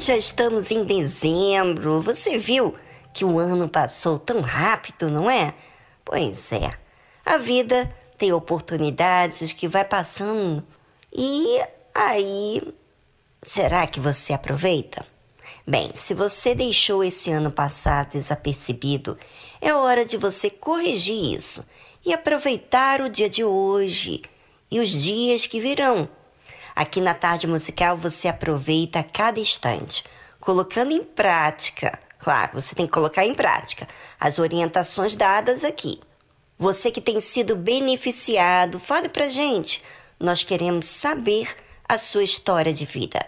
Já estamos em dezembro. Você viu que o ano passou tão rápido, não é? Pois é. A vida tem oportunidades que vai passando. E aí, será que você aproveita? Bem, se você deixou esse ano passar desapercebido, é hora de você corrigir isso e aproveitar o dia de hoje e os dias que virão Aqui na tarde musical você aproveita cada instante, colocando em prática. Claro, você tem que colocar em prática as orientações dadas aqui. Você que tem sido beneficiado, fale pra gente. Nós queremos saber a sua história de vida,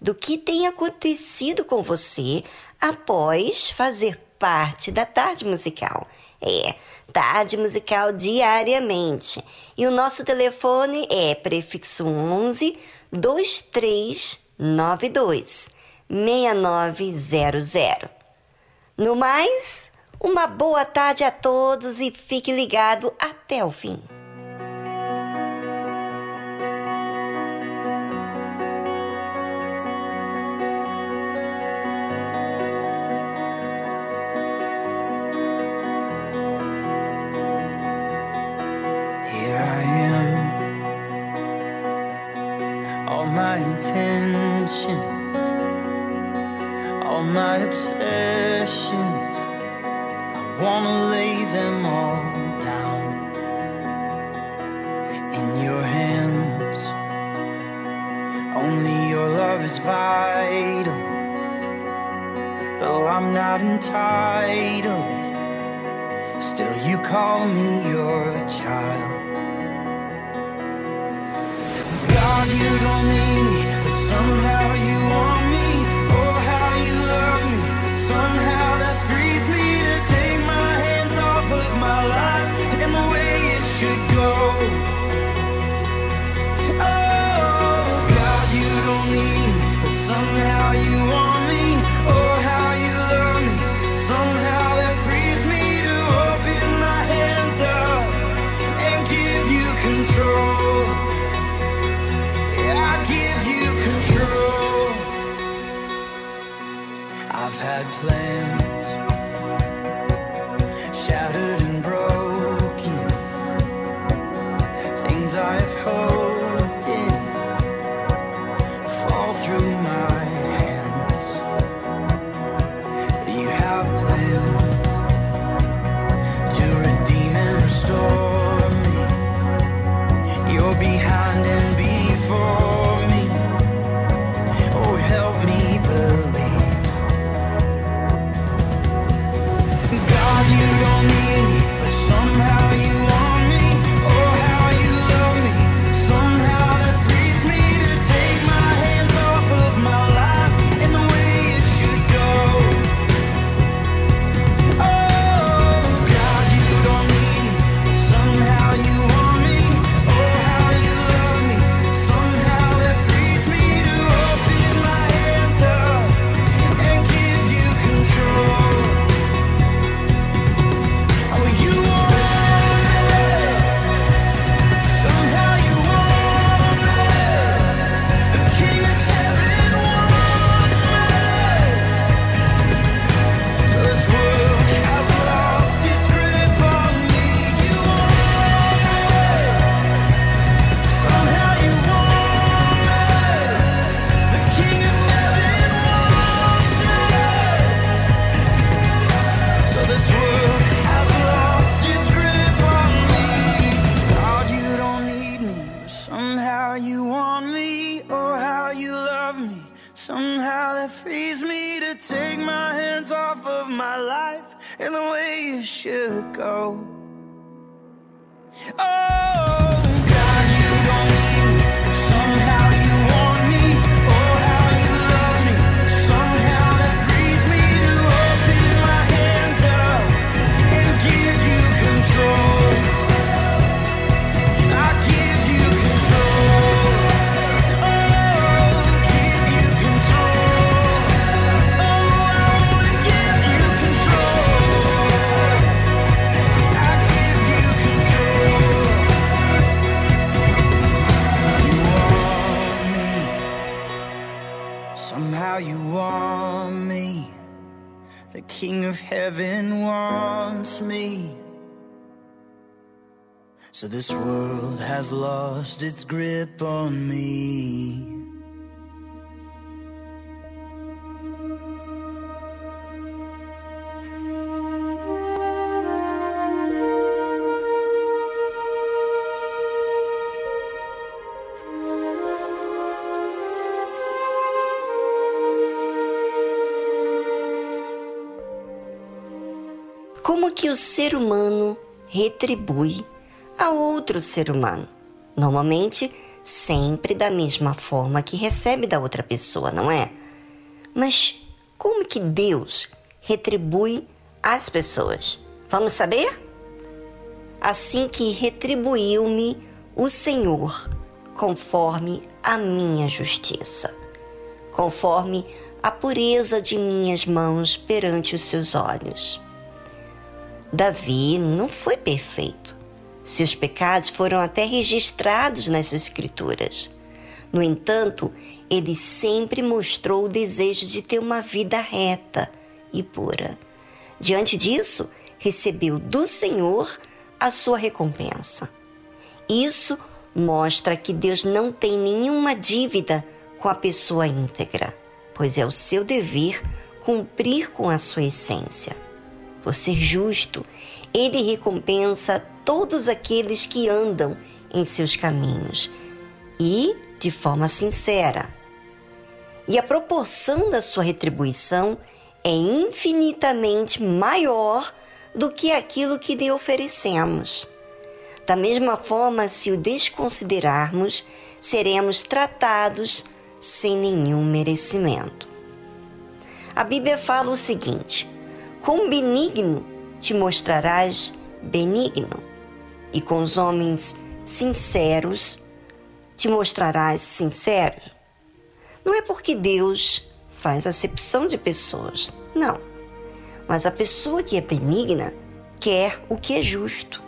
do que tem acontecido com você após fazer parte da tarde musical. É, tarde musical diariamente. E o nosso telefone é prefixo 11 2392 6900. No mais, uma boa tarde a todos e fique ligado até o fim. my obsessions. I wanna lay them all down in your hands. Only your love is vital. Though I'm not entitled, still you call me your child. God, you don't need me, but somehow. lost its grip on me. como que o ser humano retribui a outro ser humano. Normalmente, sempre da mesma forma que recebe da outra pessoa, não é? Mas como que Deus retribui às pessoas? Vamos saber? Assim que retribuiu-me o Senhor, conforme a minha justiça, conforme a pureza de minhas mãos perante os seus olhos. Davi não foi perfeito, seus pecados foram até registrados nas Escrituras. No entanto, ele sempre mostrou o desejo de ter uma vida reta e pura. Diante disso, recebeu do Senhor a sua recompensa. Isso mostra que Deus não tem nenhuma dívida com a pessoa íntegra, pois é o seu dever cumprir com a sua essência. Por ser justo, ele recompensa todos aqueles que andam em seus caminhos e de forma sincera. E a proporção da sua retribuição é infinitamente maior do que aquilo que lhe oferecemos. Da mesma forma, se o desconsiderarmos, seremos tratados sem nenhum merecimento. A Bíblia fala o seguinte: quão benigno te mostrarás benigno, e com os homens sinceros te mostrarás sincero. Não é porque Deus faz acepção de pessoas, não. Mas a pessoa que é benigna quer o que é justo.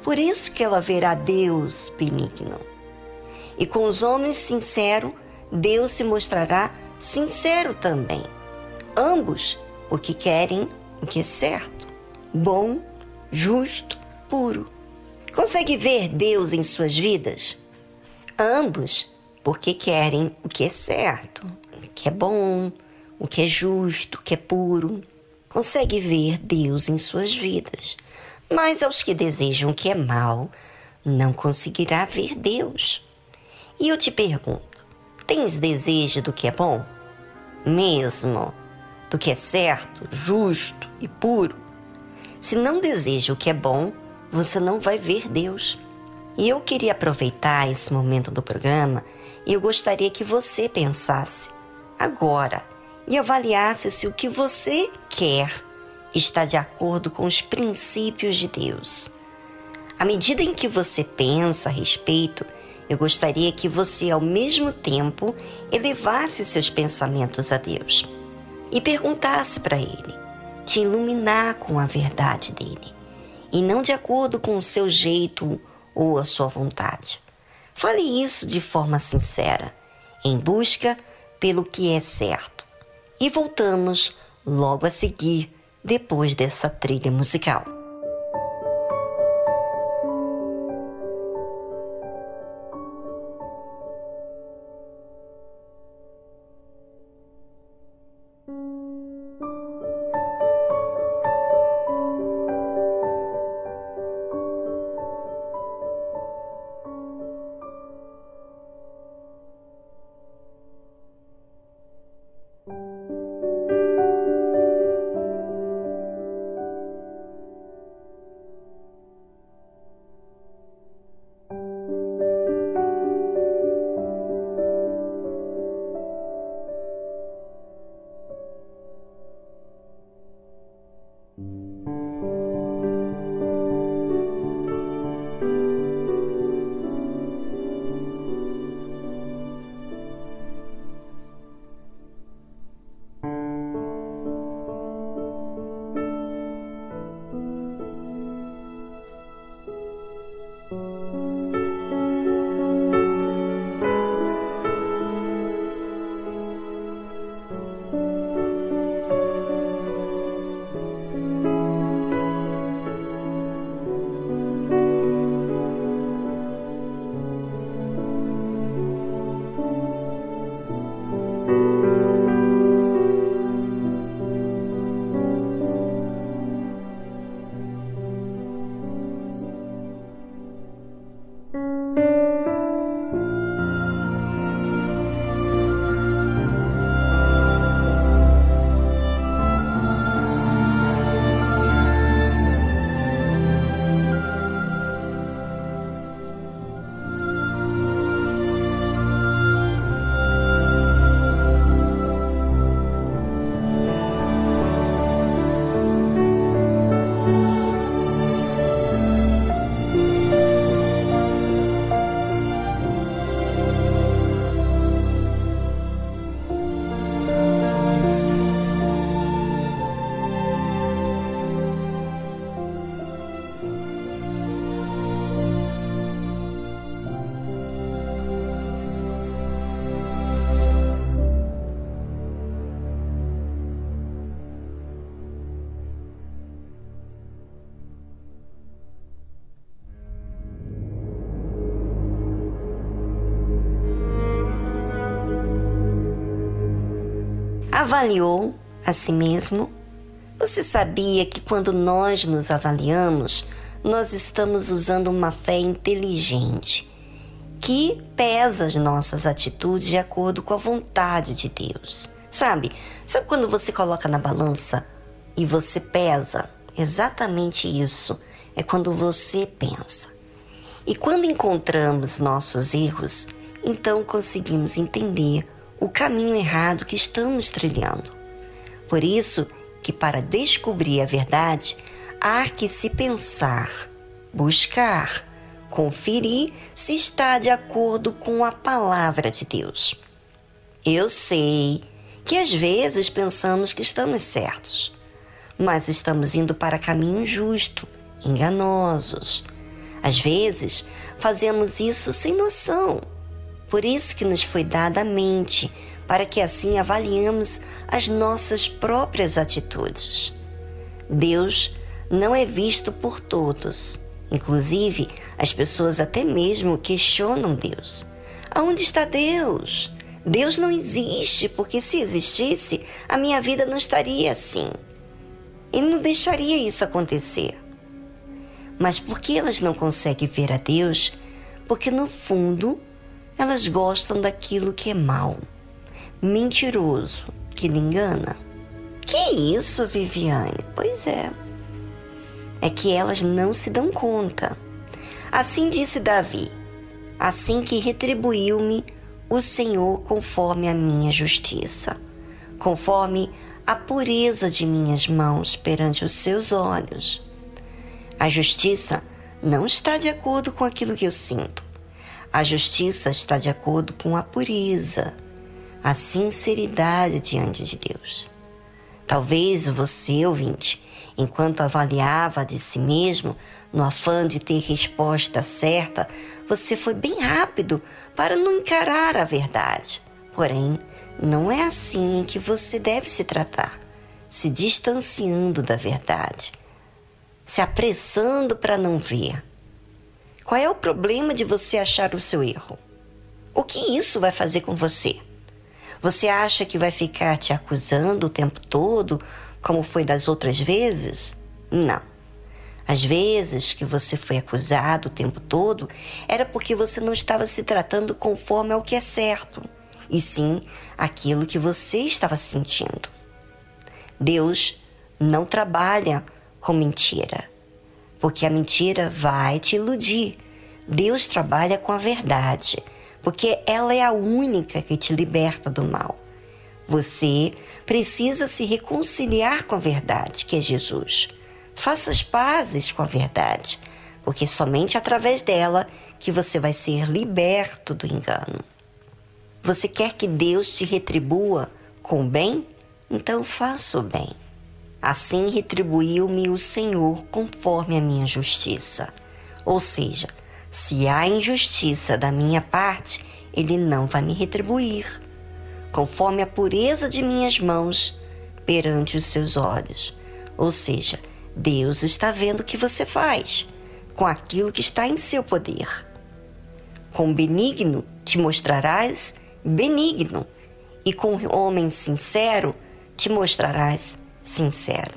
Por isso que ela verá Deus benigno. E com os homens sinceros, Deus se mostrará sincero também. Ambos porque querem o que é certo, bom, justo, puro. Consegue ver Deus em suas vidas? Ambos porque querem o que é certo, o que é bom, o que é justo, o que é puro. Consegue ver Deus em suas vidas. Mas aos que desejam o que é mal, não conseguirá ver Deus. E eu te pergunto: tens desejo do que é bom? Mesmo do que é certo, justo e puro? Se não deseja o que é bom, você não vai ver Deus. E eu queria aproveitar esse momento do programa e eu gostaria que você pensasse agora e avaliasse se o que você quer está de acordo com os princípios de Deus. À medida em que você pensa a respeito, eu gostaria que você, ao mesmo tempo, elevasse seus pensamentos a Deus e perguntasse para Ele te iluminar com a verdade dele e não de acordo com o seu jeito ou a sua vontade. Fale isso de forma sincera, em busca pelo que é certo. E voltamos logo a seguir, depois dessa trilha musical. you avaliou a si mesmo? Você sabia que quando nós nos avaliamos, nós estamos usando uma fé inteligente que pesa as nossas atitudes de acordo com a vontade de Deus? Sabe? Sabe quando você coloca na balança e você pesa? Exatamente isso. É quando você pensa. E quando encontramos nossos erros, então conseguimos entender o caminho errado que estamos trilhando. Por isso que para descobrir a verdade, há que se pensar, buscar, conferir se está de acordo com a palavra de Deus. Eu sei que às vezes pensamos que estamos certos, mas estamos indo para caminho justo, enganosos. Às vezes fazemos isso sem noção. Por isso que nos foi dada a mente, para que assim avaliemos as nossas próprias atitudes. Deus não é visto por todos. Inclusive, as pessoas até mesmo questionam Deus. Aonde está Deus? Deus não existe, porque se existisse, a minha vida não estaria assim. Ele não deixaria isso acontecer. Mas por que elas não conseguem ver a Deus? Porque no fundo, elas gostam daquilo que é mal, mentiroso, que lhe engana. Que isso, Viviane? Pois é é que elas não se dão conta. Assim disse Davi: Assim que retribuiu-me o Senhor conforme a minha justiça, conforme a pureza de minhas mãos perante os seus olhos. A justiça não está de acordo com aquilo que eu sinto. A justiça está de acordo com a pureza, a sinceridade diante de Deus. Talvez você, ouvinte, Enquanto avaliava de si mesmo, no afã de ter resposta certa, você foi bem rápido para não encarar a verdade. Porém, não é assim que você deve se tratar, se distanciando da verdade, se apressando para não ver. Qual é o problema de você achar o seu erro? O que isso vai fazer com você? Você acha que vai ficar te acusando o tempo todo como foi das outras vezes? Não. Às vezes que você foi acusado o tempo todo era porque você não estava se tratando conforme ao que é certo, e sim aquilo que você estava sentindo. Deus não trabalha com mentira, porque a mentira vai te iludir. Deus trabalha com a verdade, porque ela é a única que te liberta do mal. Você precisa se reconciliar com a verdade, que é Jesus. Faça as pazes com a verdade, porque somente através dela que você vai ser liberto do engano. Você quer que Deus te retribua com o bem? Então faça o bem. Assim retribuiu-me o Senhor conforme a minha justiça. Ou seja, se há injustiça da minha parte, Ele não vai me retribuir conforme a pureza de minhas mãos perante os seus olhos. Ou seja, Deus está vendo o que você faz com aquilo que está em seu poder. Com benigno te mostrarás benigno, e com homem sincero te mostrarás sincero.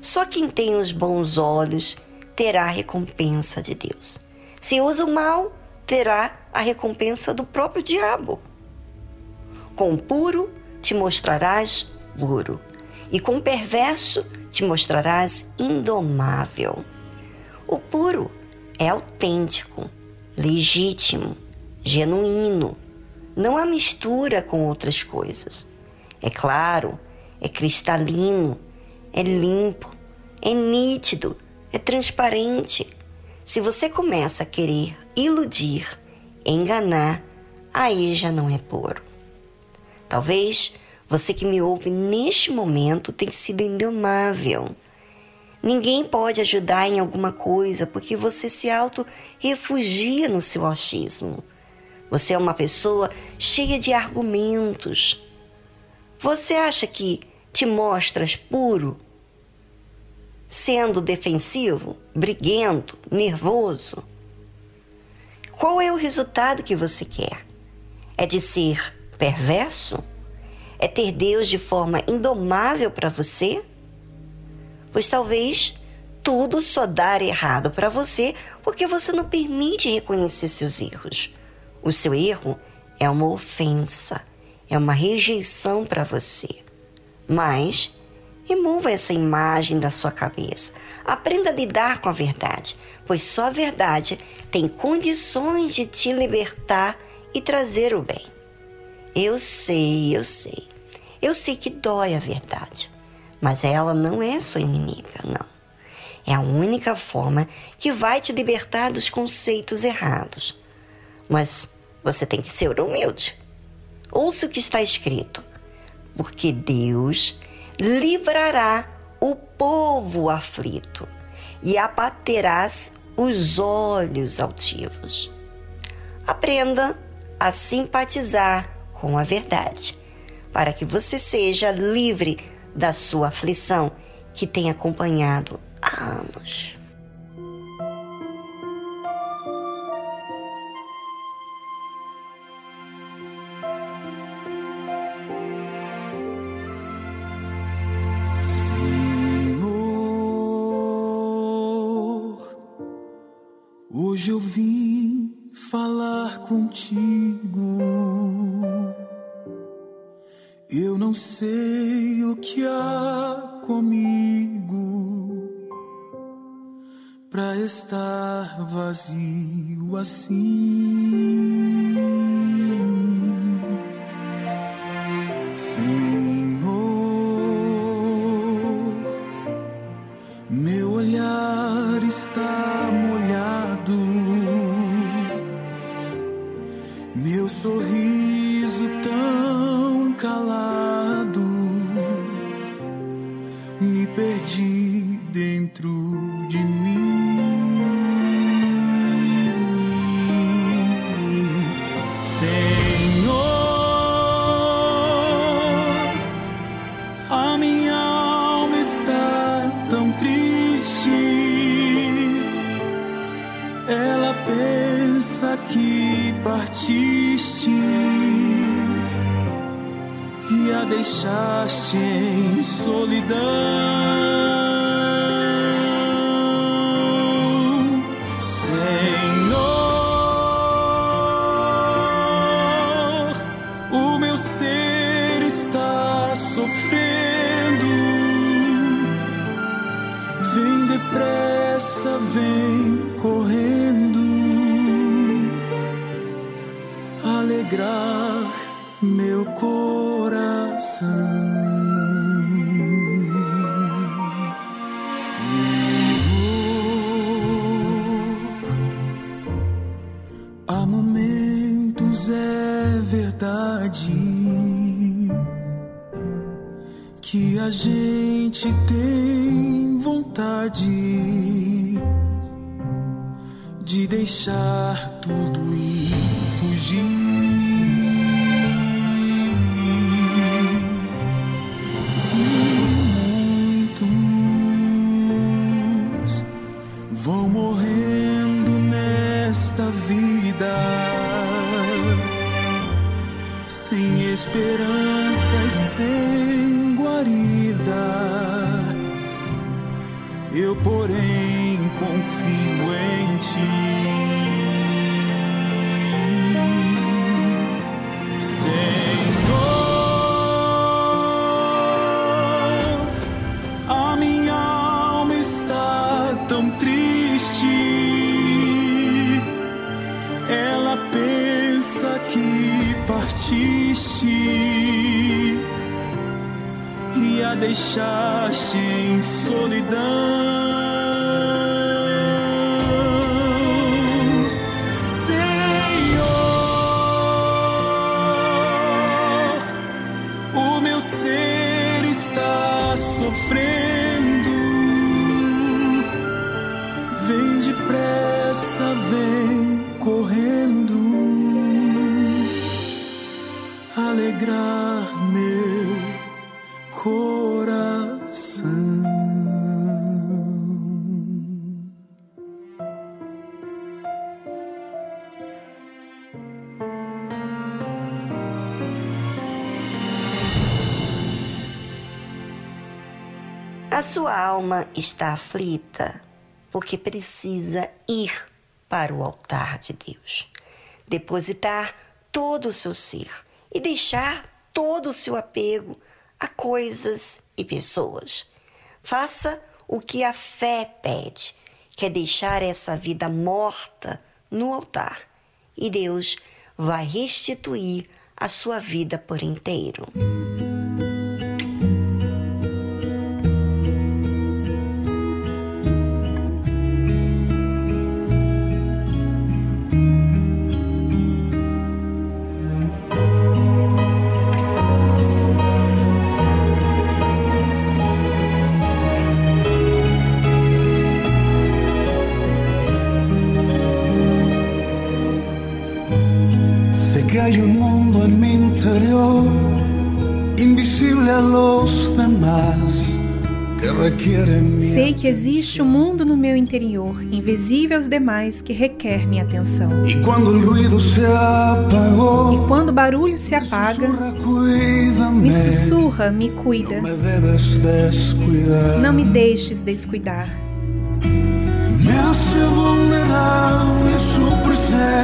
Só quem tem os bons olhos terá a recompensa de Deus. Se usa o mal, terá a recompensa do próprio diabo. Com puro te mostrarás puro, e com perverso te mostrarás indomável. O puro é autêntico, legítimo, genuíno. Não há mistura com outras coisas. É claro, é cristalino, é limpo, é nítido, é transparente. Se você começa a querer iludir, enganar, aí já não é puro. Talvez você que me ouve neste momento tenha sido indomável. Ninguém pode ajudar em alguma coisa porque você se auto-refugia no seu achismo. Você é uma pessoa cheia de argumentos. Você acha que te mostras puro, sendo defensivo, briguento, nervoso? Qual é o resultado que você quer? É de ser perverso? É ter Deus de forma indomável para você? Pois talvez tudo só dar errado para você porque você não permite reconhecer seus erros. O seu erro é uma ofensa, é uma rejeição para você. Mas remova essa imagem da sua cabeça. Aprenda a lidar com a verdade, pois só a verdade tem condições de te libertar e trazer o bem. Eu sei, eu sei. Eu sei que dói a verdade, mas ela não é sua inimiga, não. É a única forma que vai te libertar dos conceitos errados. Mas você tem que ser humilde. Ouça o que está escrito, porque Deus livrará o povo aflito e abaterás os olhos altivos. Aprenda a simpatizar com a verdade, para que você seja livre da sua aflição que tem acompanhado há anos. Hoje eu vim falar contigo. Eu não sei o que há comigo para estar vazio assim. Meu sorriso deixaste em solidão. Sua alma está aflita porque precisa ir para o altar de Deus, depositar todo o seu ser e deixar todo o seu apego a coisas e pessoas. Faça o que a fé pede, que é deixar essa vida morta no altar, e Deus vai restituir a sua vida por inteiro. Sei que existe um mundo no meu interior, invisível aos demais, que requer minha atenção. E quando o ruído se apagou, E quando o barulho se apaga, me sussurra, me cuida. Não me deixes descuidar.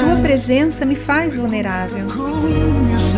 Tua presença me faz vulnerável,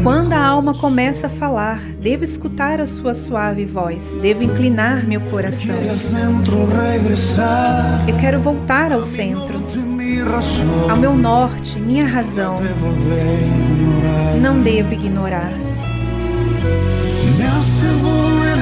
E quando a alma começa a falar, devo escutar a sua suave voz, devo inclinar meu coração. Eu quero voltar ao centro, ao meu norte, minha razão. debo de ignorar. Não devo ignorar.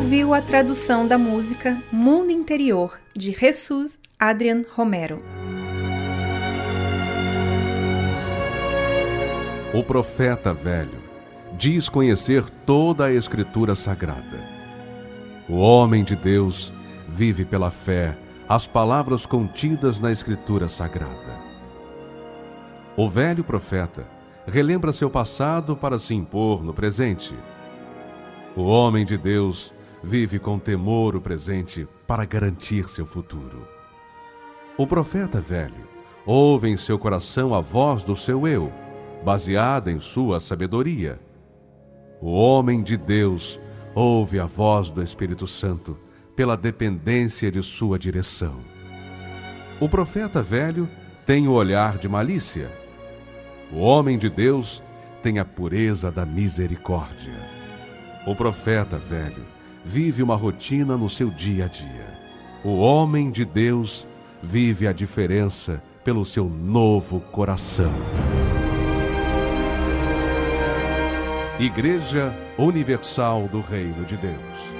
Ouviu a tradução da música Mundo Interior de Jesus Adrian Romero. O profeta velho diz conhecer toda a Escritura Sagrada. O homem de Deus vive pela fé as palavras contidas na Escritura Sagrada. O velho profeta relembra seu passado para se impor no presente. O homem de Deus vive com temor o presente para garantir seu futuro. O profeta velho ouve em seu coração a voz do seu eu, baseada em sua sabedoria. O homem de Deus ouve a voz do Espírito Santo pela dependência de sua direção. O profeta velho tem o olhar de malícia. O homem de Deus tem a pureza da misericórdia. O profeta velho vive uma rotina no seu dia a dia. O homem de Deus vive a diferença pelo seu novo coração. Igreja Universal do Reino de Deus.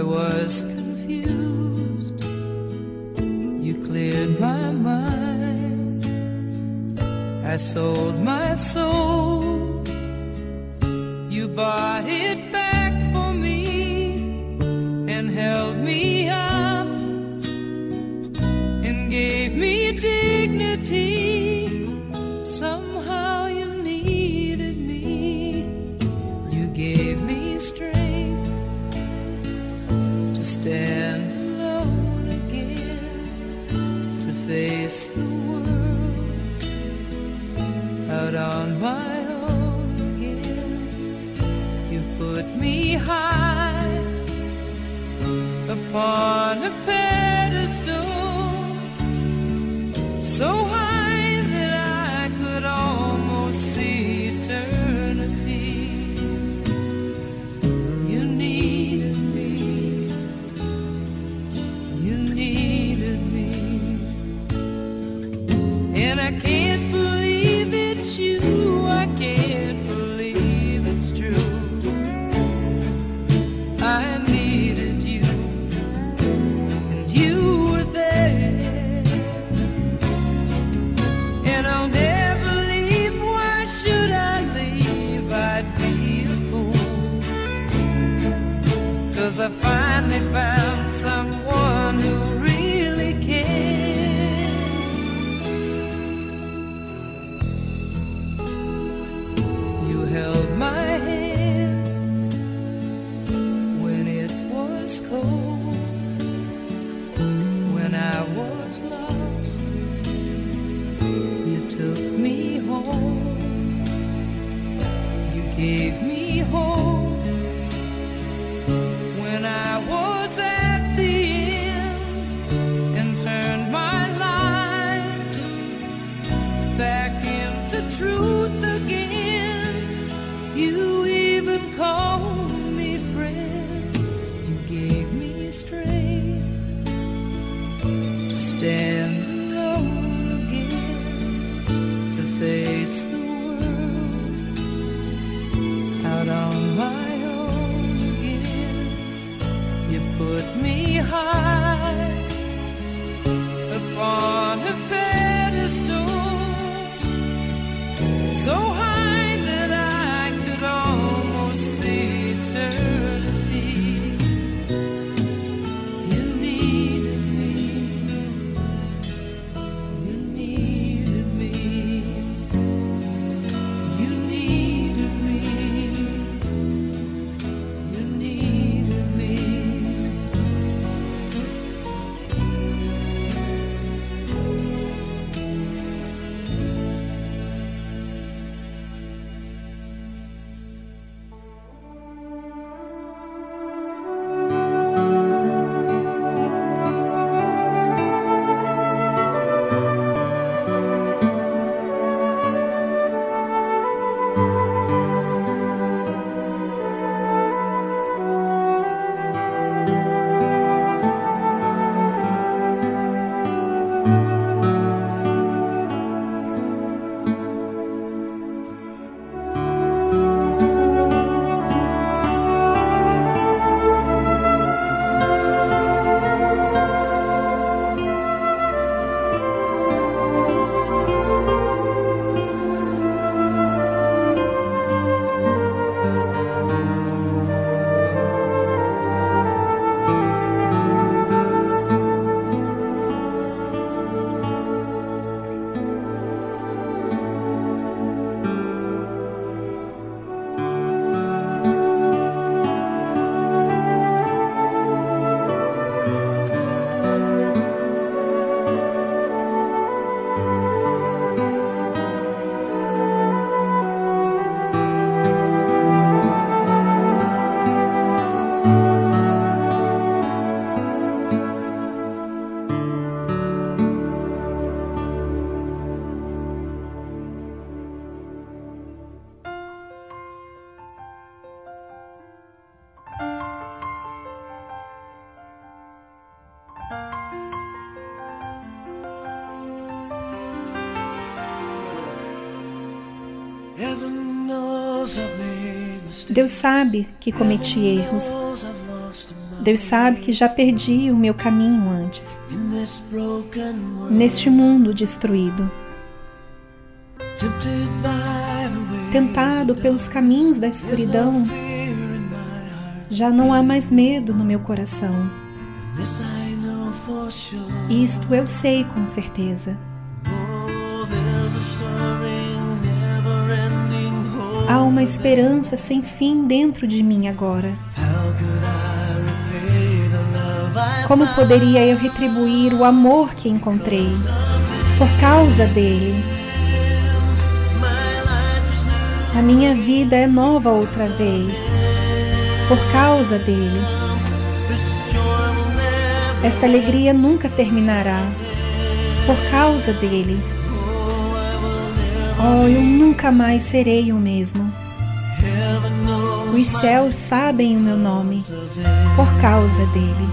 I was confused. You cleared my mind. I sold my soul. You bought it back for me and held me up and gave me dignity. Somehow you needed me. You gave me strength. upon a pedestal. If I. Deus sabe que cometi erros. Deus sabe que já perdi o meu caminho antes, neste mundo destruído. Tentado pelos caminhos da escuridão, já não há mais medo no meu coração. Isto eu sei com certeza. Uma esperança sem fim dentro de mim agora. Como poderia eu retribuir o amor que encontrei? Por causa dele, a minha vida é nova outra vez. Por causa dele, esta alegria nunca terminará. Por causa dele, oh, eu nunca mais serei o mesmo. Os céus sabem o meu nome por causa dele.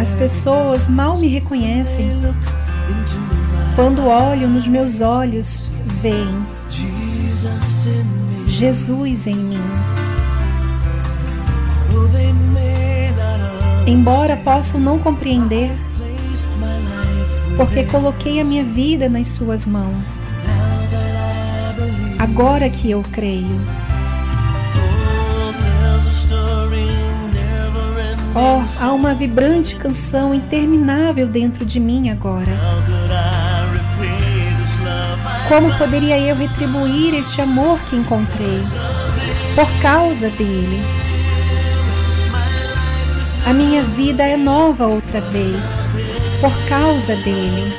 As pessoas mal me reconhecem. Quando olho nos meus olhos, veem Jesus em mim. Embora possam não compreender, porque coloquei a minha vida nas Suas mãos. Agora que eu creio, oh, há uma vibrante canção interminável dentro de mim agora. Como poderia eu retribuir este amor que encontrei? Por causa dele, minha vida é nova outra vez, por causa dele.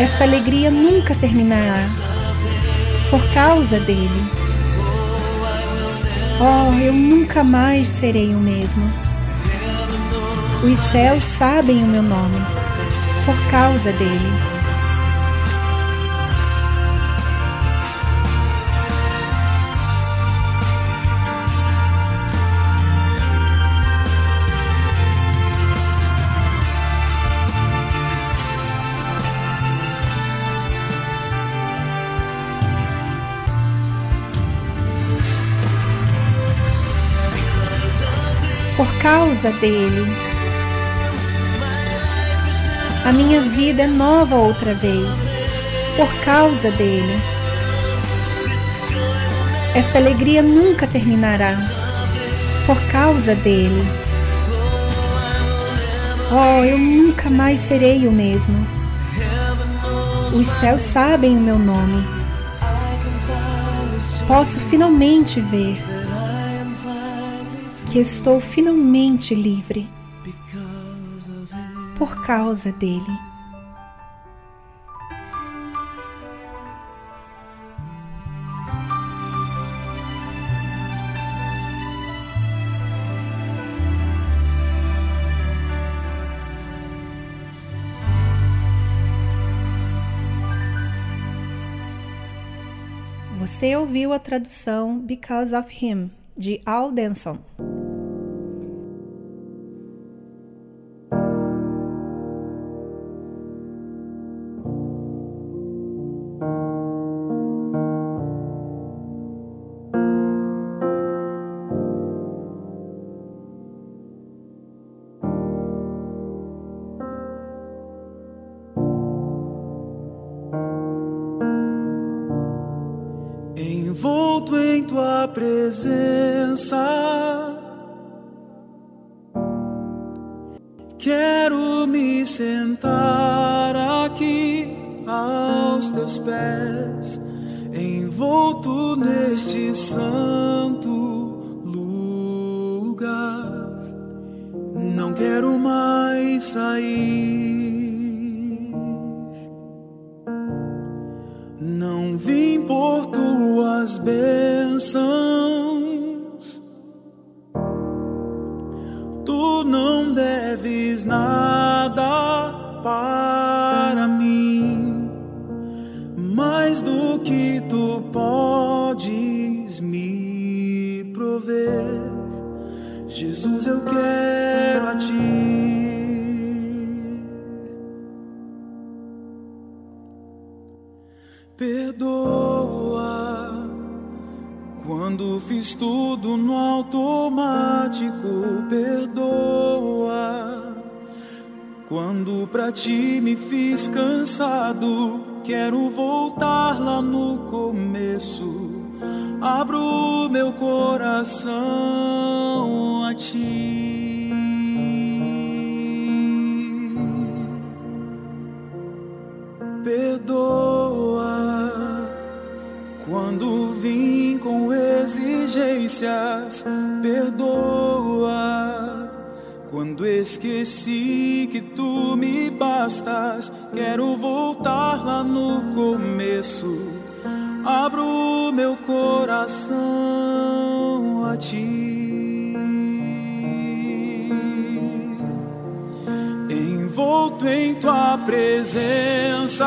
Esta alegria nunca terminará, por causa dele. Oh, eu nunca mais serei o mesmo. Os céus sabem o meu nome, por causa dele. Causa dele. A minha vida é nova outra vez, por causa dele. Esta alegria nunca terminará, por causa dele. Oh, eu nunca mais serei o mesmo. Os céus sabem o meu nome. Posso finalmente ver que estou finalmente livre por causa dele. Você ouviu a tradução Because of Him, de Al Denson. Pés, envolto neste santo lugar. Não quero mais sair. Não vim por tuas bênçãos. Tu não deves nada Jesus, eu quero a ti. Perdoa quando fiz tudo no automático. Perdoa quando pra ti me fiz cansado. Quero voltar lá no começo. Meu coração a ti. Perdoa quando vim com exigências. Perdoa quando esqueci que tu me bastas. Quero voltar lá no começo. Abro meu coração a ti. envolto em tua presença.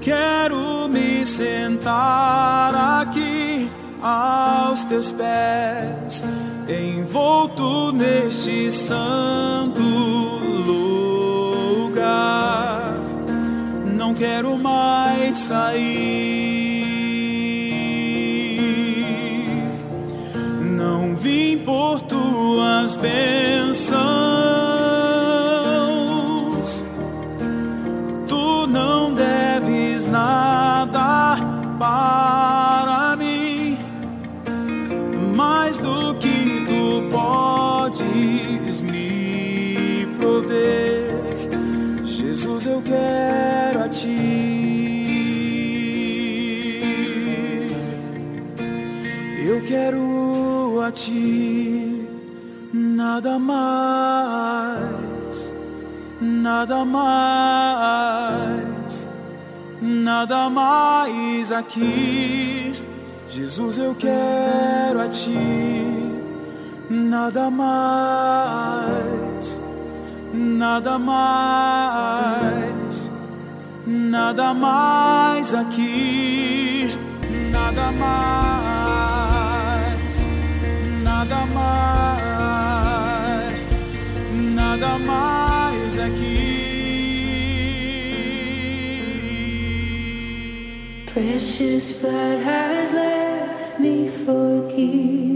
Quero me sentar aqui aos teus pés, envolto neste santo quero mais sair. Não vim por tuas bênçãos. Tu não deves nada para mim, mais do que tu podes me prover. Jesus, eu quero quero a ti, nada mais, nada mais, nada mais aqui. Jesus, eu quero a ti, nada mais, nada mais, nada mais aqui, nada mais nada mais, nada mais é aqui. Precious blood has left me forgive.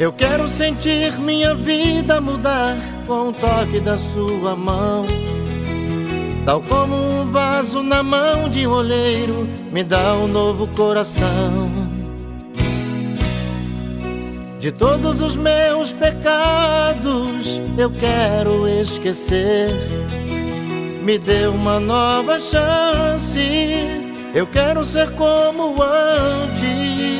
Eu quero sentir minha vida mudar com o toque da sua mão. Tal como um vaso na mão de um olheiro, me dá um novo coração. De todos os meus pecados, eu quero esquecer. Me dê uma nova chance, eu quero ser como antes.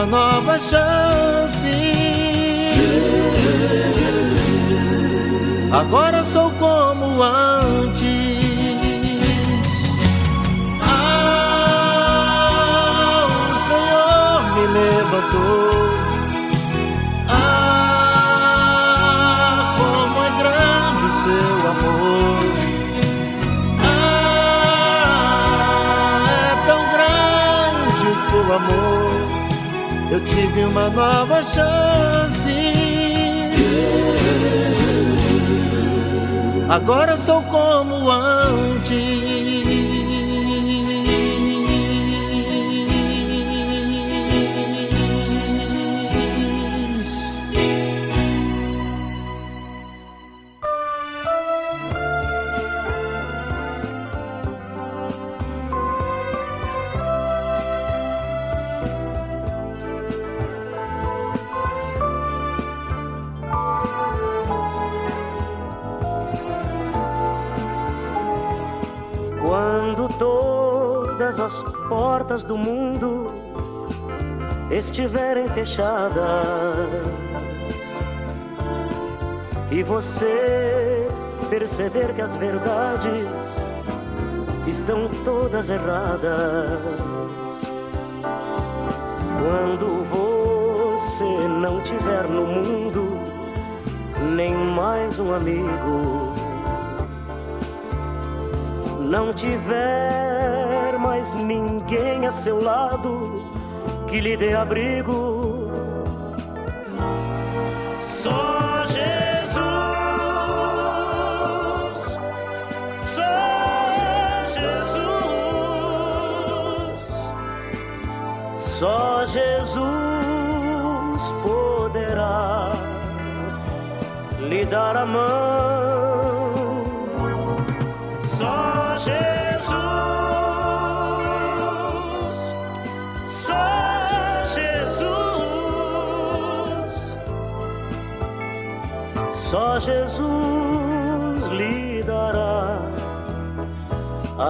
Uma nova chance. Agora sou como antes. Ah, o Senhor me levantou. Ah, como é grande o seu amor. Ah, é tão grande o seu amor eu tive uma nova chance. Agora sou como antes. Do mundo estiverem fechadas e você perceber que as verdades estão todas erradas. Quando você não tiver no mundo nem mais um amigo, não tiver mais ninguém a seu lado que lhe dê abrigo. Só Jesus, só Jesus, só Jesus poderá lhe dar a mão.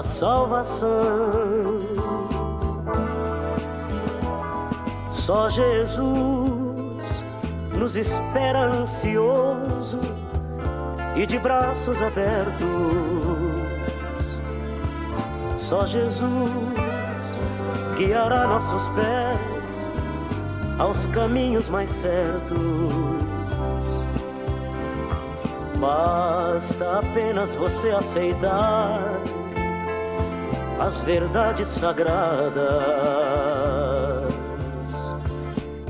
A salvação. Só Jesus nos espera ansioso e de braços abertos. Só Jesus guiará nossos pés aos caminhos mais certos. Basta apenas você aceitar as verdades sagradas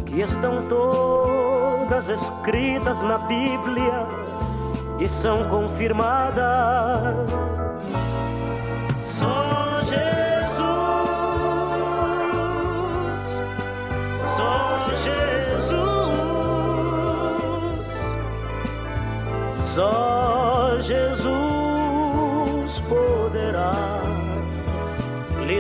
que estão todas escritas na Bíblia e são confirmadas.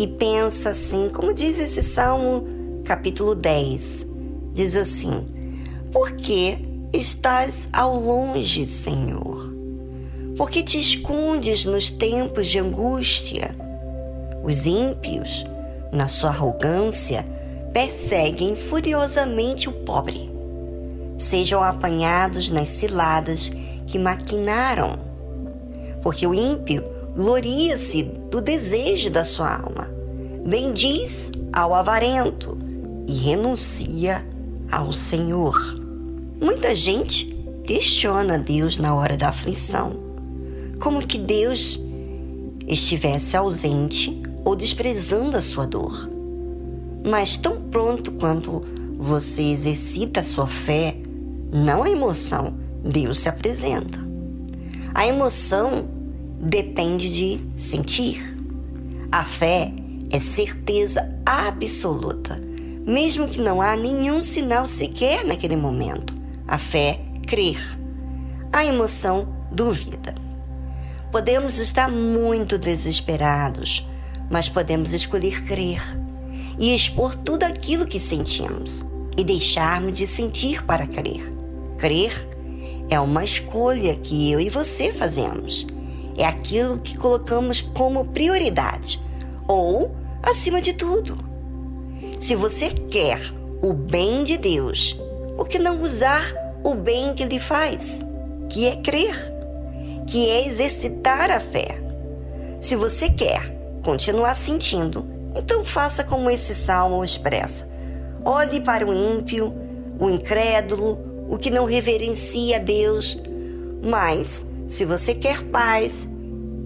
e pensa assim, como diz esse Salmo, capítulo 10, diz assim: Por que estás ao longe, Senhor? Por que te escondes nos tempos de angústia? Os ímpios, na sua arrogância, perseguem furiosamente o pobre. Sejam apanhados nas ciladas que maquinaram, porque o ímpio gloria-se do desejo da sua alma, bendiz ao avarento e renuncia ao Senhor. Muita gente questiona Deus na hora da aflição, como que Deus estivesse ausente ou desprezando a sua dor. Mas tão pronto quanto você exercita a sua fé, não a emoção, Deus se apresenta. A emoção depende de sentir. A fé é certeza absoluta, mesmo que não há nenhum sinal sequer naquele momento. A fé crer. A emoção duvida. Podemos estar muito desesperados, mas podemos escolher crer e expor tudo aquilo que sentimos e deixarmos de sentir para crer. Crer é uma escolha que eu e você fazemos é aquilo que colocamos como prioridade ou acima de tudo. Se você quer o bem de Deus, por que não usar o bem que lhe faz, que é crer, que é exercitar a fé? Se você quer continuar sentindo, então faça como esse salmo expressa. Olhe para o ímpio, o incrédulo, o que não reverencia a Deus, mas se você quer paz,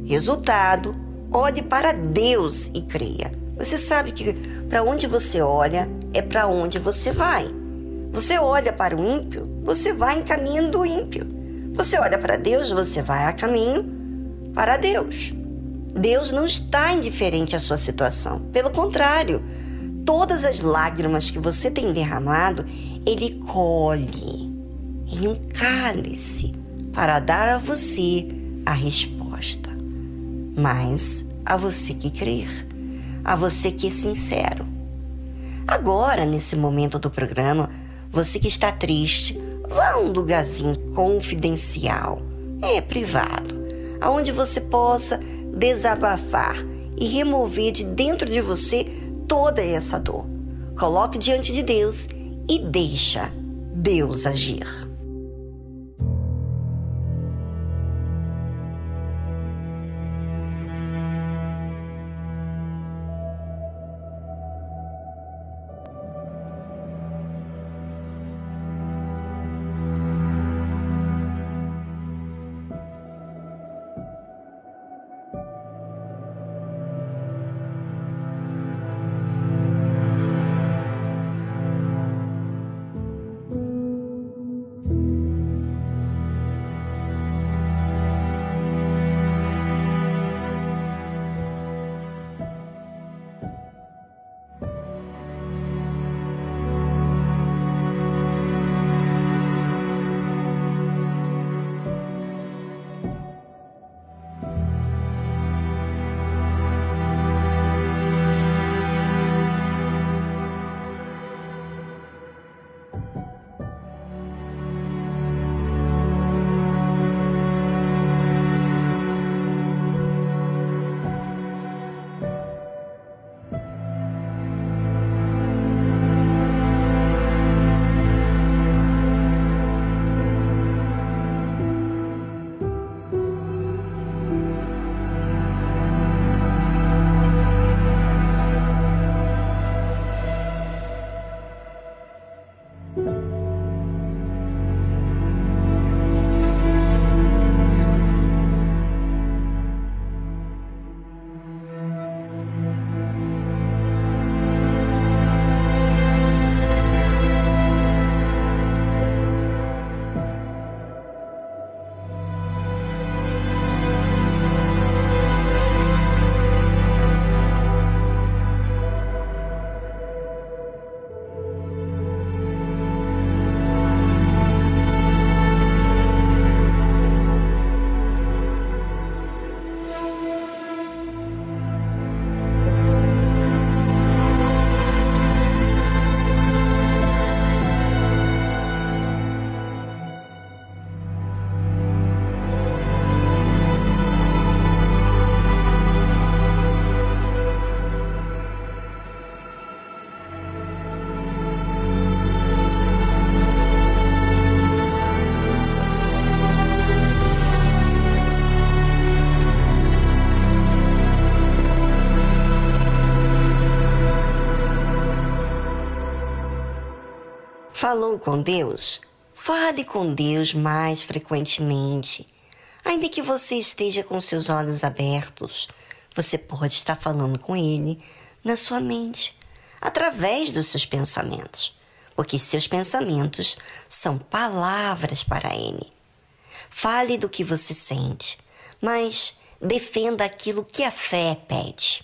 resultado, olhe para Deus e creia. Você sabe que para onde você olha é para onde você vai. Você olha para o ímpio, você vai em caminho do ímpio. Você olha para Deus, você vai a caminho para Deus. Deus não está indiferente à sua situação. Pelo contrário, todas as lágrimas que você tem derramado, Ele colhe em um cálice para dar a você a resposta. Mas a você que crer, a você que é sincero. Agora, nesse momento do programa, você que está triste, vá a um lugarzinho confidencial, é privado, aonde você possa desabafar e remover de dentro de você toda essa dor. Coloque diante de Deus e deixa Deus agir. Falou com Deus? Fale com Deus mais frequentemente. Ainda que você esteja com seus olhos abertos, você pode estar falando com Ele na sua mente, através dos seus pensamentos, porque seus pensamentos são palavras para Ele. Fale do que você sente, mas defenda aquilo que a fé pede,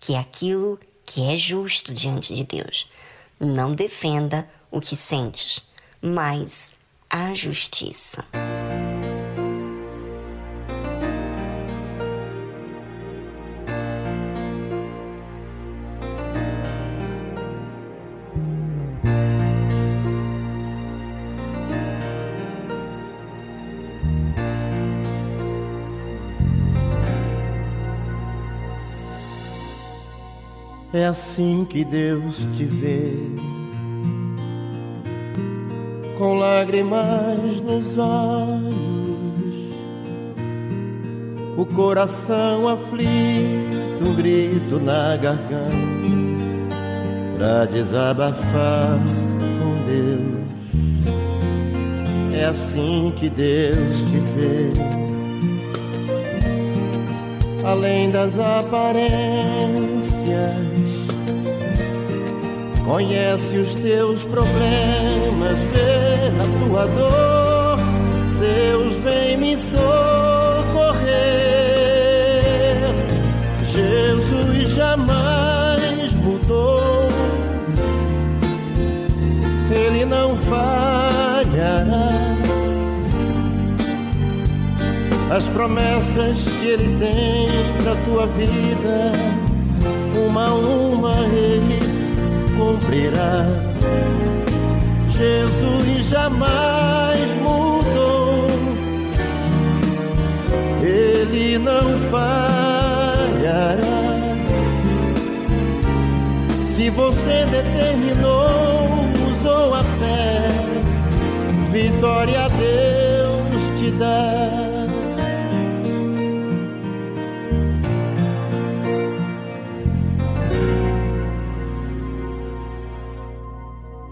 que é aquilo que é justo diante de Deus. Não defenda o que sentes, mas a justiça. É assim que Deus te vê com lágrimas nos olhos, o coração aflito, um grito na garganta, pra desabafar com Deus. É assim que Deus te vê, além das aparências Conhece os teus problemas, vê a tua dor. Deus vem me socorrer. Jesus jamais mudou. Ele não falhará. As promessas que ele tem pra tua vida, uma a uma ele cumprirá. Jesus jamais mudou, ele não falhará. Se você determinou, usou a fé, vitória Deus te dá.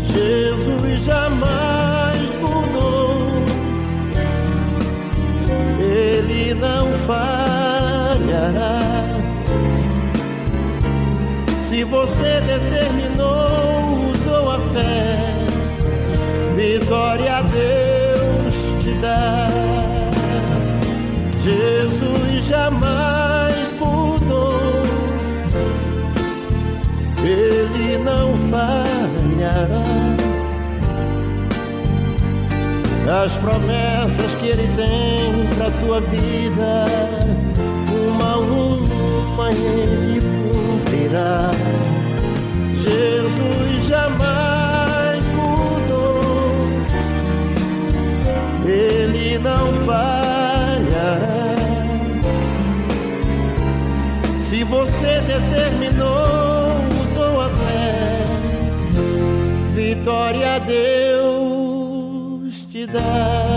Jesus jamais mudou, Ele não falhará. Se você determinou, usou a fé, vitória a Deus te dá. Jesus jamais não falhará. As promessas que Ele tem pra tua vida, uma a uma Ele cumprirá. Jesus jamais mudou, Ele não falhará. Se você determinou, vitória Deus te dá.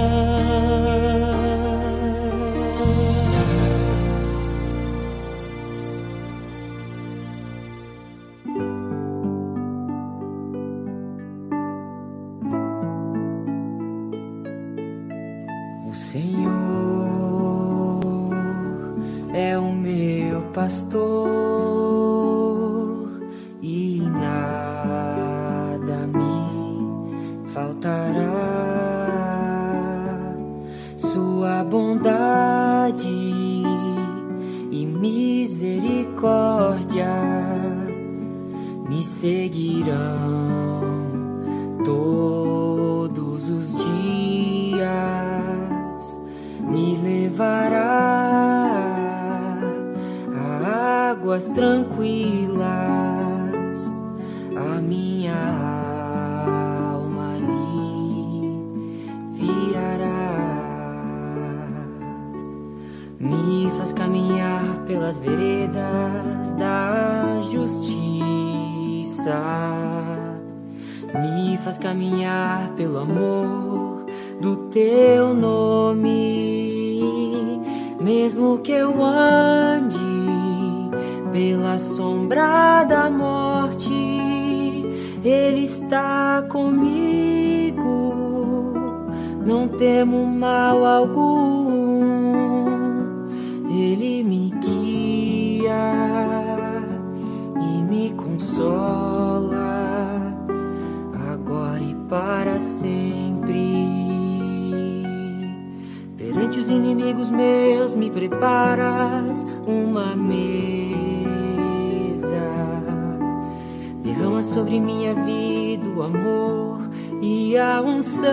Derrama sobre minha vida o amor e a unção,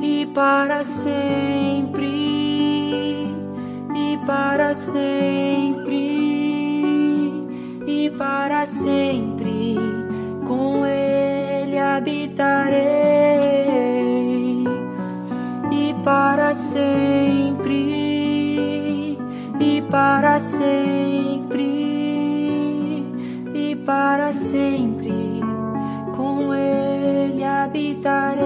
e para sempre, e para sempre, e para sempre, com Ele habitarei, e para sempre, e para sempre para sempre, com ele habitarei.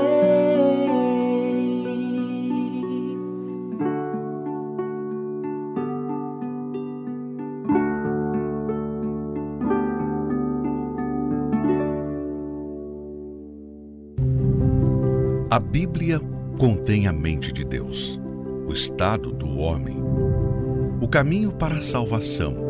A Bíblia contém a mente de Deus, o estado do homem, o caminho para a salvação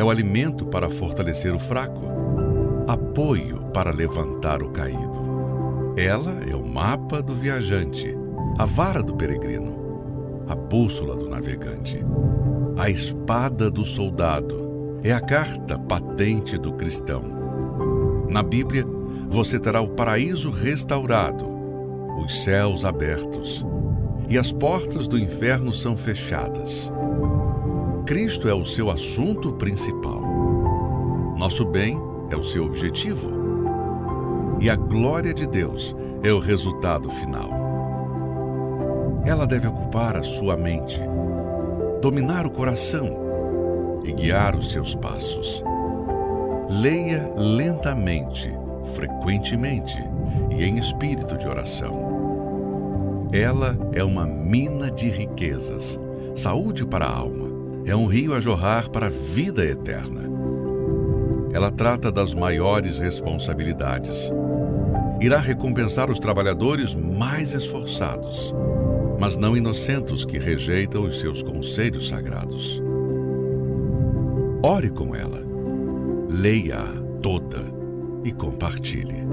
É o alimento para fortalecer o fraco, apoio para levantar o caído. Ela é o mapa do viajante, a vara do peregrino, a bússola do navegante, a espada do soldado, é a carta patente do cristão. Na Bíblia, você terá o paraíso restaurado, os céus abertos e as portas do inferno são fechadas. Cristo é o seu assunto principal. Nosso bem é o seu objetivo. E a glória de Deus é o resultado final. Ela deve ocupar a sua mente, dominar o coração e guiar os seus passos. Leia lentamente, frequentemente e em espírito de oração. Ela é uma mina de riquezas, saúde para a alma, é um rio a jorrar para a vida eterna. Ela trata das maiores responsabilidades. Irá recompensar os trabalhadores mais esforçados, mas não inocentes que rejeitam os seus conselhos sagrados. Ore com ela, leia-a toda e compartilhe.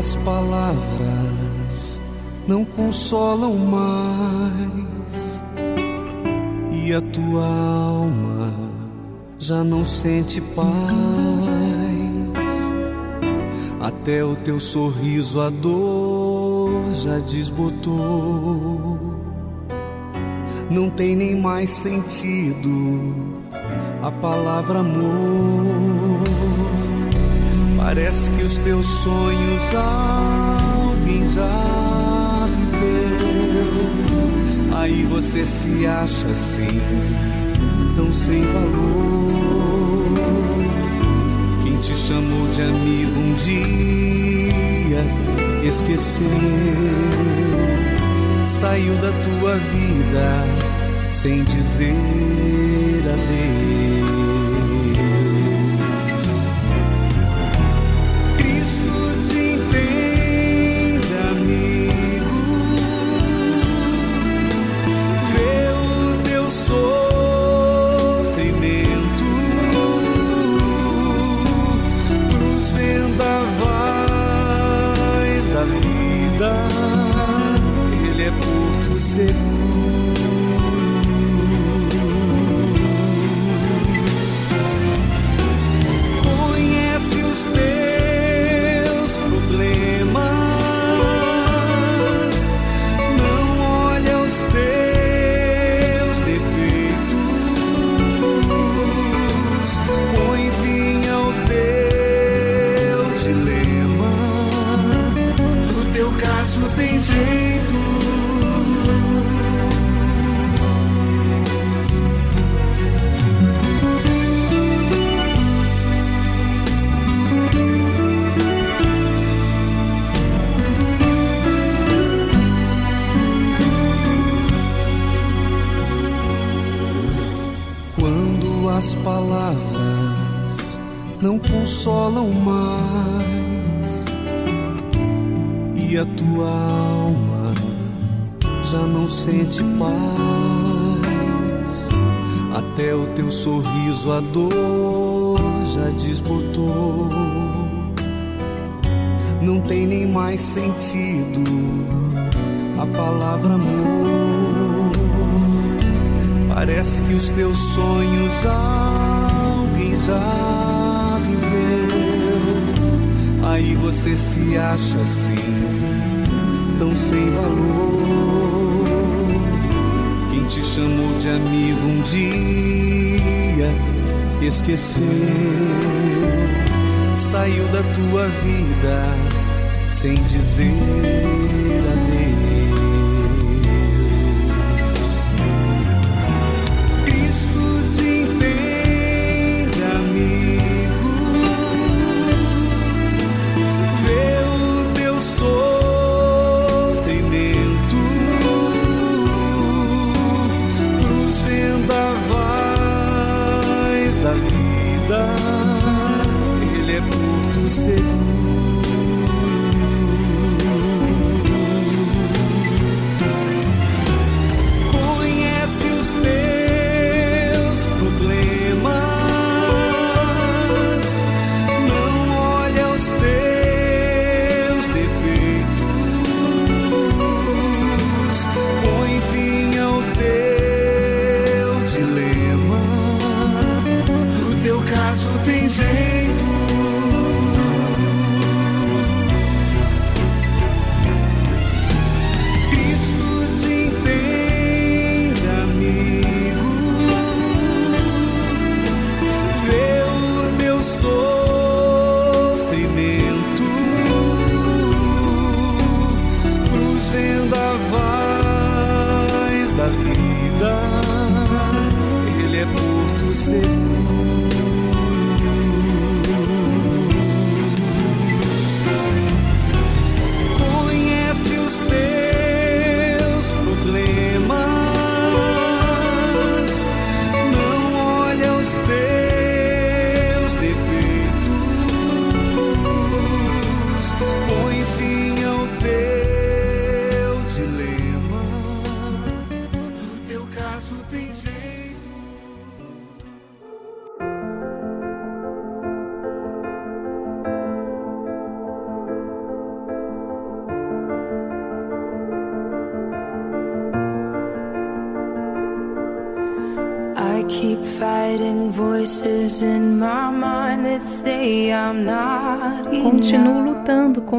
As palavras não consolam mais e a tua alma já não sente paz. Até o teu sorriso a dor já desbotou. Não tem nem mais sentido a palavra amor. Parece que os teus sonhos alguém já viveu. Aí você se acha assim, tão sem valor. Quem te chamou de amigo um dia esqueceu. Saiu da tua vida sem dizer adeus. it. Consolam mais e a tua alma já não sente paz. Até o teu sorriso a dor já desbotou. Não tem nem mais sentido a palavra amor. Parece que os teus sonhos alguém já Aí você se acha assim, tão sem valor. Quem te chamou de amigo um dia esqueceu, saiu da tua vida sem dizer adeus.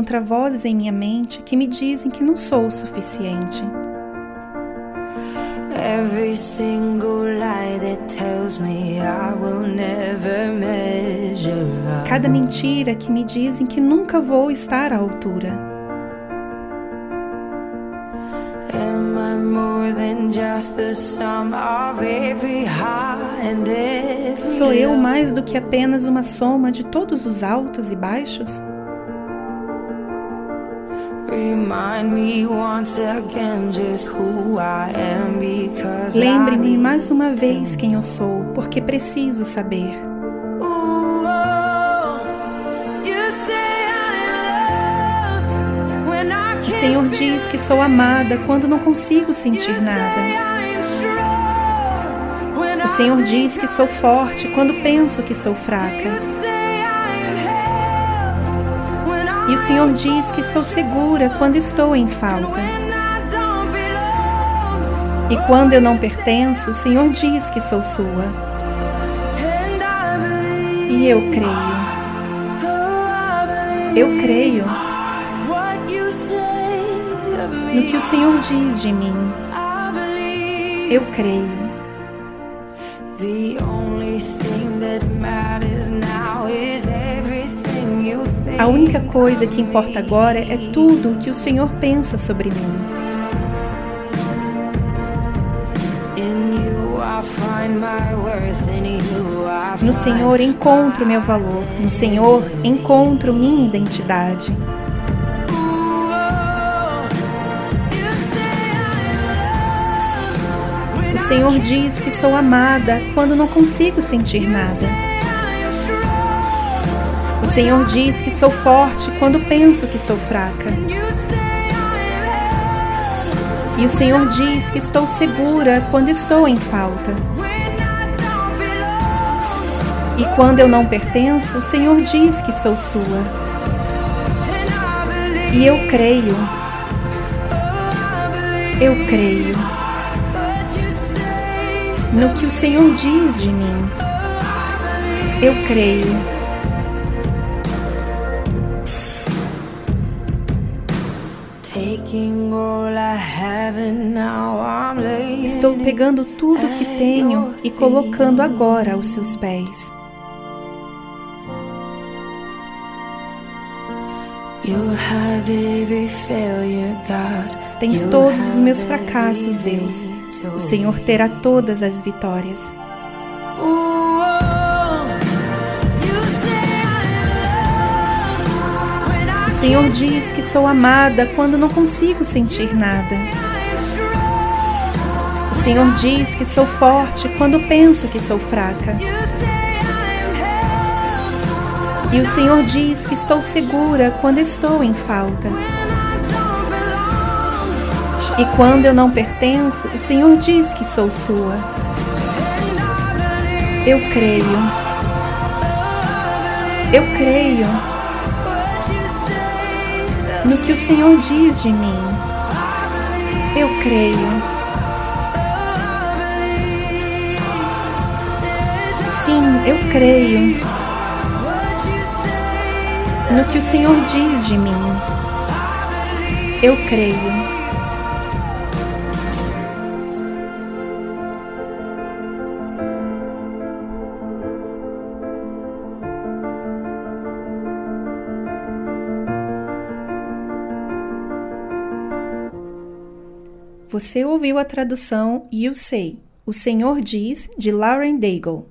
Contra vozes em minha mente que me dizem que não sou o suficiente. Every single lie that tells me I will never measure up. Cada mentira que me dizem que nunca vou estar à altura. Am I more than just the sum of every high and every Sou eu mais do que apenas uma soma de todos os altos e baixos? Lembre-me mais uma vez quem eu sou, porque preciso saber. Oh, O Senhor diz que sou amada quando não consigo sentir nada. O Senhor diz que sou forte quando penso que sou fraca. E o Senhor diz que estou segura quando estou em falta. E quando eu não pertenço, o Senhor diz que sou sua. E eu creio. Eu creio no que o Senhor diz de mim. Eu creio. A única coisa que importa agora é tudo o que o Senhor pensa sobre mim. No Senhor encontro meu valor. No Senhor encontro minha identidade. O Senhor diz que sou amada quando não consigo sentir nada. Senhor diz que sou forte quando penso que sou fraca. E o Senhor diz que estou segura quando estou em falta. E quando eu não pertenço, o Senhor diz que sou sua. E eu creio. Eu creio no que o Senhor diz de mim. Eu creio. Estou pegando tudo que tenho e colocando agora aos seus pés. Tens todos os meus fracassos, Deus. O Senhor terá todas as vitórias. O Senhor diz que sou amada quando não consigo sentir nada. O Senhor diz que sou forte quando penso que sou fraca. E o Senhor diz que estou segura quando estou em falta. E quando eu não pertenço, o Senhor diz que sou sua. Eu creio. Eu creio no que o Senhor diz de mim. Eu creio. Sim, eu creio no que o Senhor diz de mim. Eu creio. Você ouviu a tradução You Say, O Senhor Diz, de Lauren Daigle.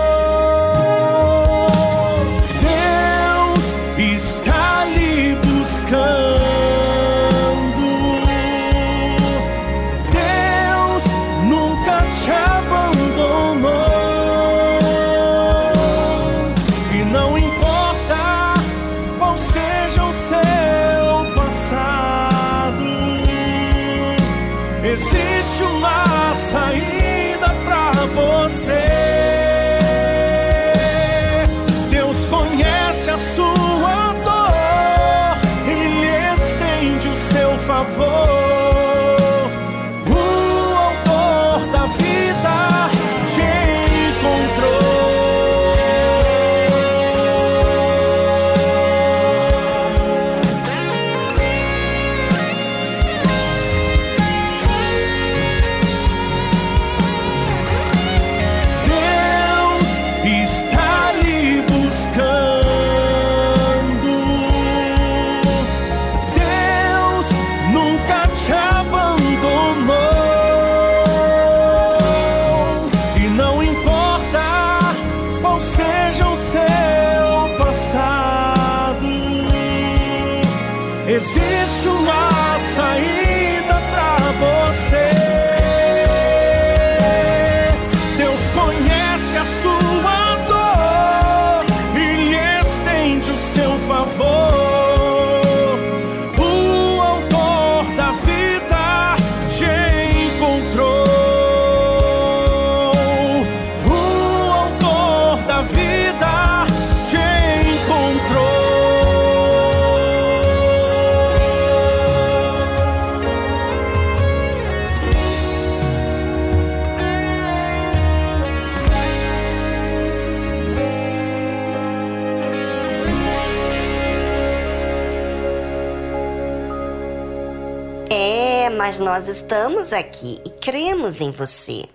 Mas nós estamos aqui e cremos em você.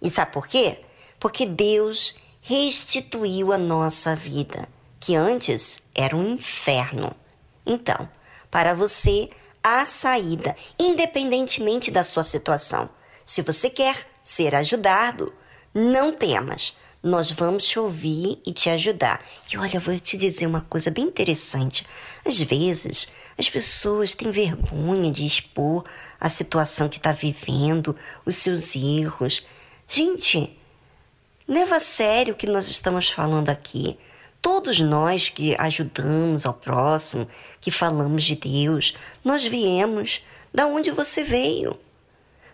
E sabe por quê? Porque Deus restituiu a nossa vida, que antes era um inferno. Então, para você, há saída, independentemente da sua situação. Se você quer ser ajudado, não temas. Nós vamos te ouvir e te ajudar. E olha, eu vou te dizer uma coisa bem interessante. Às vezes, as pessoas têm vergonha de expor a situação que está vivendo, os seus erros. Gente, leva a sério o que nós estamos falando aqui. Todos nós que ajudamos ao próximo, que falamos de Deus, nós viemos da onde você veio.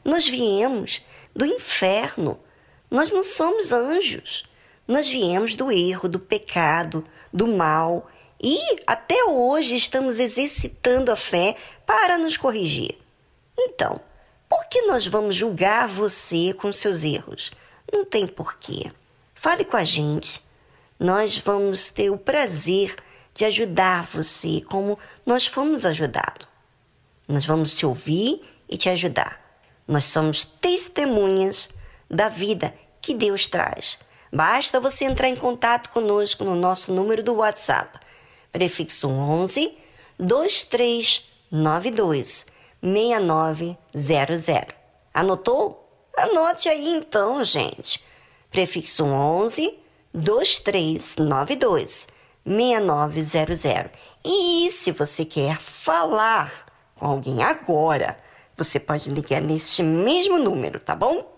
Nós viemos do inferno. Nós não somos anjos. Nós viemos do erro, do pecado, do mal e até hoje estamos exercitando a fé para nos corrigir. Então, por que nós vamos julgar você com seus erros? Não tem porquê. Fale com a gente. Nós vamos ter o prazer de ajudar você como nós fomos ajudados. Nós vamos te ouvir e te ajudar. Nós somos testemunhas da vida que Deus traz. Basta você entrar em contato conosco no nosso número do WhatsApp prefixo 11 2392 6900. Anotou? Anote aí então, gente. Prefixo 11 2392 6900. E se você quer falar com alguém agora, você pode ligar neste mesmo número, tá bom?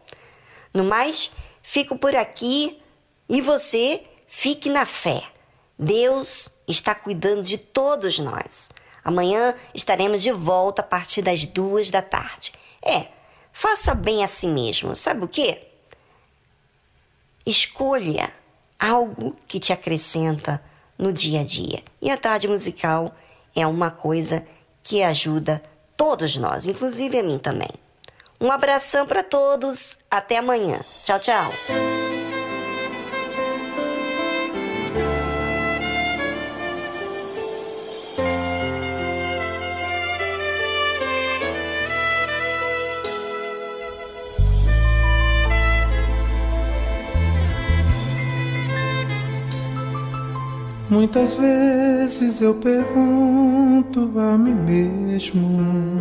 No mais, fico por aqui e você fique na fé. Deus está cuidando de todos nós. Amanhã estaremos de volta a partir das duas da tarde. É, faça bem a si mesmo. Sabe o que? Escolha algo que te acrescenta no dia a dia. E a tarde musical é uma coisa que ajuda todos nós, inclusive a mim também. Um abração para todos, até amanhã. Tchau, tchau. Muitas vezes eu pergunto a mim mesmo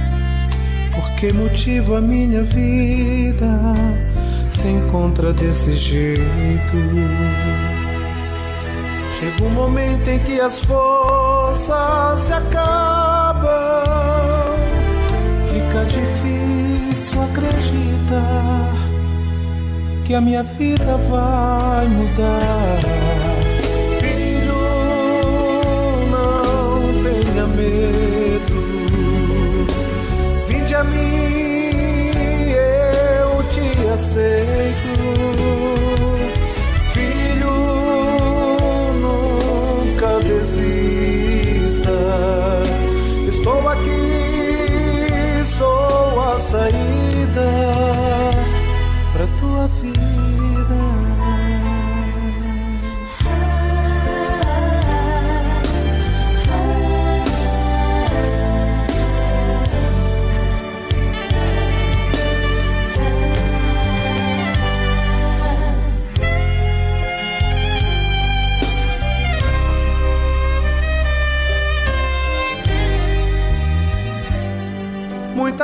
que motivo a minha vida se encontra desse jeito. Chega um momento em que as forças se acabam, fica difícil acreditar que a minha vida vai mudar. tenha medo. Mim, eu te aceito. Filho, nunca desista. Estou aqui, sou a saída para tua vida.